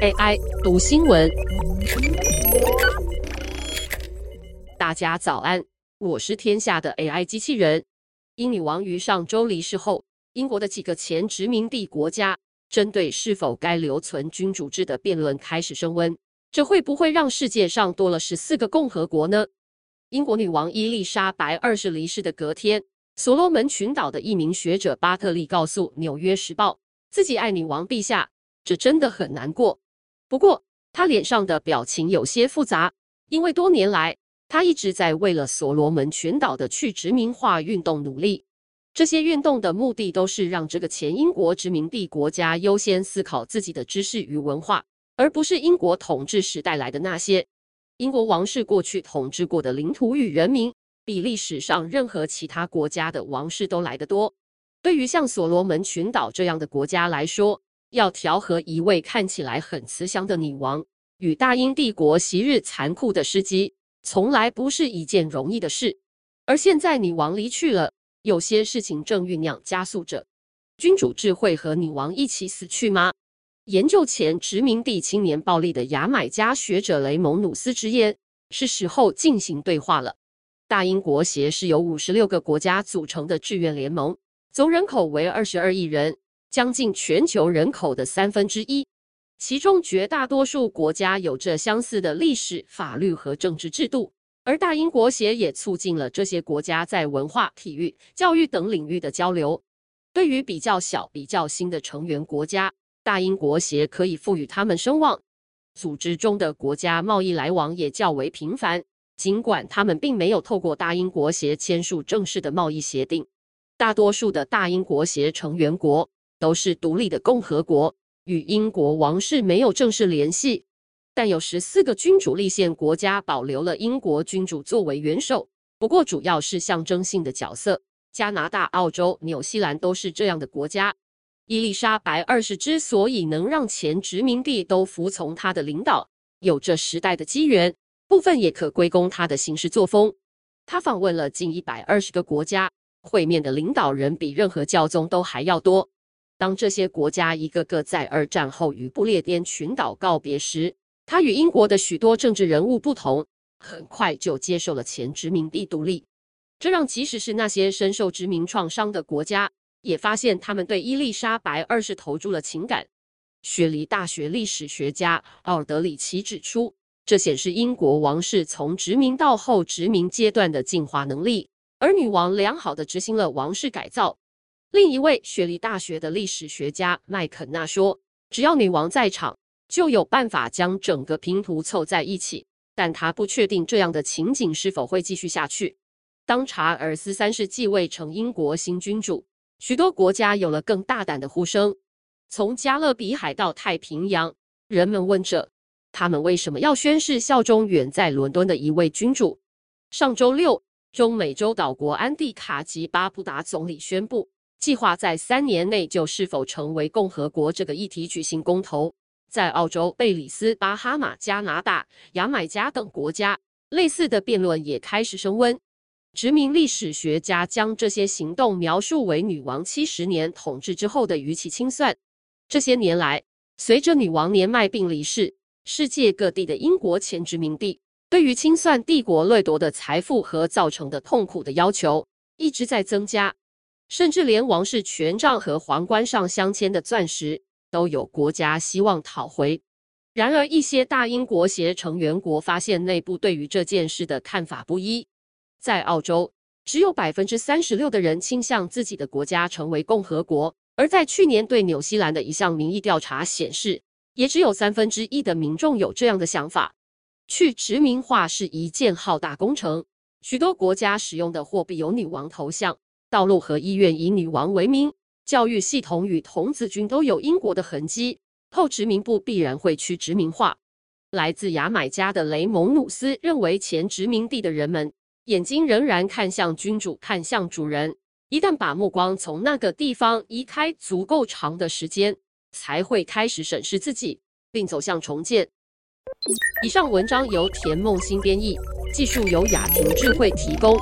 AI 读新闻，大家早安，我是天下的 AI 机器人。英女王于上周离世后，英国的几个前殖民地国家针对是否该留存君主制的辩论开始升温。这会不会让世界上多了十四个共和国呢？英国女王伊丽莎白二世离世的隔天，所罗门群岛的一名学者巴特利告诉《纽约时报》，自己爱女王陛下，这真的很难过。不过，他脸上的表情有些复杂，因为多年来他一直在为了所罗门群岛的去殖民化运动努力。这些运动的目的都是让这个前英国殖民地国家优先思考自己的知识与文化，而不是英国统治时带来的那些。英国王室过去统治过的领土与人民，比历史上任何其他国家的王室都来得多。对于像所罗门群岛这样的国家来说，要调和一位看起来很慈祥的女王与大英帝国昔日残酷的事迹，从来不是一件容易的事。而现在女王离去了，有些事情正酝酿加速着。君主制会和女王一起死去吗？研究前殖民地青年暴力的牙买加学者雷蒙努斯直言：“是时候进行对话了。”大英国协是由五十六个国家组成的志愿联盟，总人口为二十二亿人，将近全球人口的三分之一。其中绝大多数国家有着相似的历史、法律和政治制度，而大英国协也促进了这些国家在文化、体育、教育等领域的交流。对于比较小、比较新的成员国家，大英国协可以赋予他们声望，组织中的国家贸易来往也较为频繁。尽管他们并没有透过大英国协签署正式的贸易协定，大多数的大英国协成员国都是独立的共和国，与英国王室没有正式联系。但有十四个君主立宪国家保留了英国君主作为元首，不过主要是象征性的角色。加拿大、澳洲、纽西兰都是这样的国家。伊丽莎白二世之所以能让前殖民地都服从她的领导，有着时代的机缘，部分也可归功她的行事作风。她访问了近一百二十个国家，会面的领导人比任何教宗都还要多。当这些国家一个个在二战后与不列颠群岛告别时，他与英国的许多政治人物不同，很快就接受了前殖民地独立。这让即使是那些深受殖民创伤的国家，也发现他们对伊丽莎白二世投注了情感。雪梨大学历史学家奥尔德里奇指出，这显示英国王室从殖民到后殖民阶段的进化能力，而女王良好的执行了王室改造。另一位雪梨大学的历史学家麦肯纳说：“只要女王在场，就有办法将整个拼图凑在一起。”但他不确定这样的情景是否会继续下去。当查尔斯三世继位成英国新君主。许多国家有了更大胆的呼声，从加勒比海到太平洋，人们问着他们为什么要宣誓效忠远在伦敦的一位君主。上周六，中美洲岛国安蒂卡及巴布达总理宣布，计划在三年内就是否成为共和国这个议题举行公投。在澳洲、贝里斯、巴哈马、加拿大、牙买加等国家，类似的辩论也开始升温。殖民历史学家将这些行动描述为女王七十年统治之后的余期清算。这些年来，随着女王年迈并离世，世界各地的英国前殖民地对于清算帝国掠夺的财富和造成的痛苦的要求一直在增加，甚至连王室权杖和皇冠上镶嵌的钻石都有国家希望讨回。然而，一些大英国协成员国发现内部对于这件事的看法不一。在澳洲，只有百分之三十六的人倾向自己的国家成为共和国；而在去年对纽西兰的一项民意调查显示，也只有三分之一的民众有这样的想法。去殖民化是一件浩大工程，许多国家使用的货币有女王头像，道路和医院以女王为名，教育系统与童子军都有英国的痕迹。后殖民部必然会去殖民化。来自牙买加的雷蒙努斯认为，前殖民地的人们。眼睛仍然看向君主，看向主人。一旦把目光从那个地方移开足够长的时间，才会开始审视自己，并走向重建。以上文章由田梦新编译，技术由雅婷智慧提供。